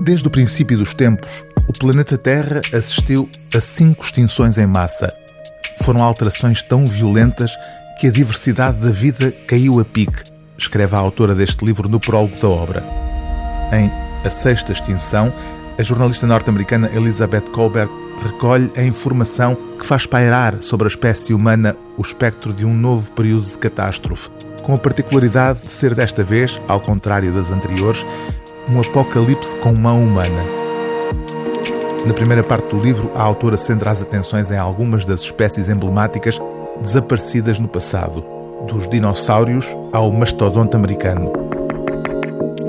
Desde o princípio dos tempos, o planeta Terra assistiu a cinco extinções em massa. Foram alterações tão violentas que a diversidade da vida caiu a pique, escreve a autora deste livro no prólogo da obra. Em A Sexta Extinção, a jornalista norte-americana Elizabeth Colbert recolhe a informação que faz pairar sobre a espécie humana o espectro de um novo período de catástrofe, com a particularidade de ser desta vez, ao contrário das anteriores, um apocalipse com mão humana. Na primeira parte do livro, a autora centra as atenções em algumas das espécies emblemáticas desaparecidas no passado, dos dinossauros ao mastodonte americano.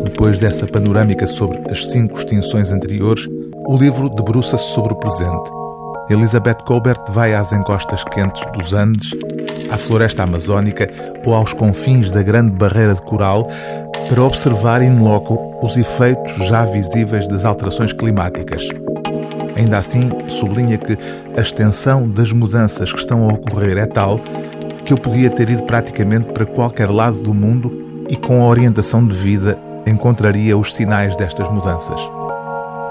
Depois dessa panorâmica sobre as cinco extinções anteriores, o livro debruça-se sobre o presente. Elizabeth Colbert vai às encostas quentes dos Andes, à floresta amazónica ou aos confins da grande barreira de coral para observar in loco os efeitos já visíveis das alterações climáticas. Ainda assim, sublinha que a extensão das mudanças que estão a ocorrer é tal que eu podia ter ido praticamente para qualquer lado do mundo e, com a orientação de vida, encontraria os sinais destas mudanças.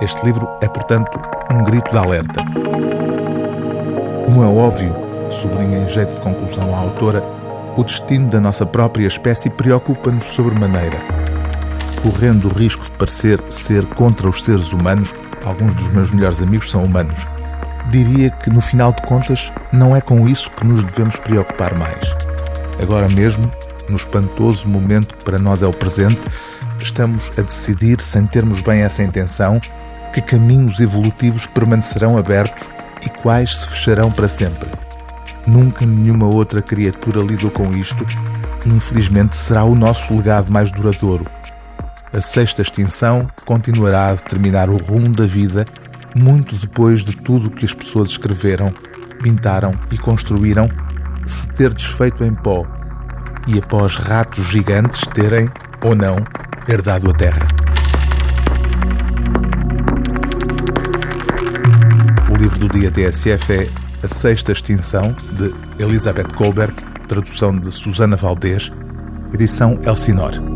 Este livro é, portanto, um grito de alerta. Como é óbvio, sublinha em jeito de conclusão a autora, o destino da nossa própria espécie preocupa-nos sobremaneira. Correndo o risco de parecer ser contra os seres humanos, alguns dos meus melhores amigos são humanos, diria que no final de contas não é com isso que nos devemos preocupar mais. Agora mesmo, no espantoso momento que para nós é o presente, estamos a decidir, sem termos bem essa intenção, que caminhos evolutivos permanecerão abertos quais se fecharão para sempre. Nunca nenhuma outra criatura lidou com isto e, infelizmente, será o nosso legado mais duradouro. A sexta extinção continuará a determinar o rumo da vida muito depois de tudo o que as pessoas escreveram, pintaram e construíram se ter desfeito em pó e após ratos gigantes terem, ou não, herdado a terra. Dia TSF é a Sexta Extinção, de Elizabeth Colbert, tradução de Susana Valdez, edição Elsinore.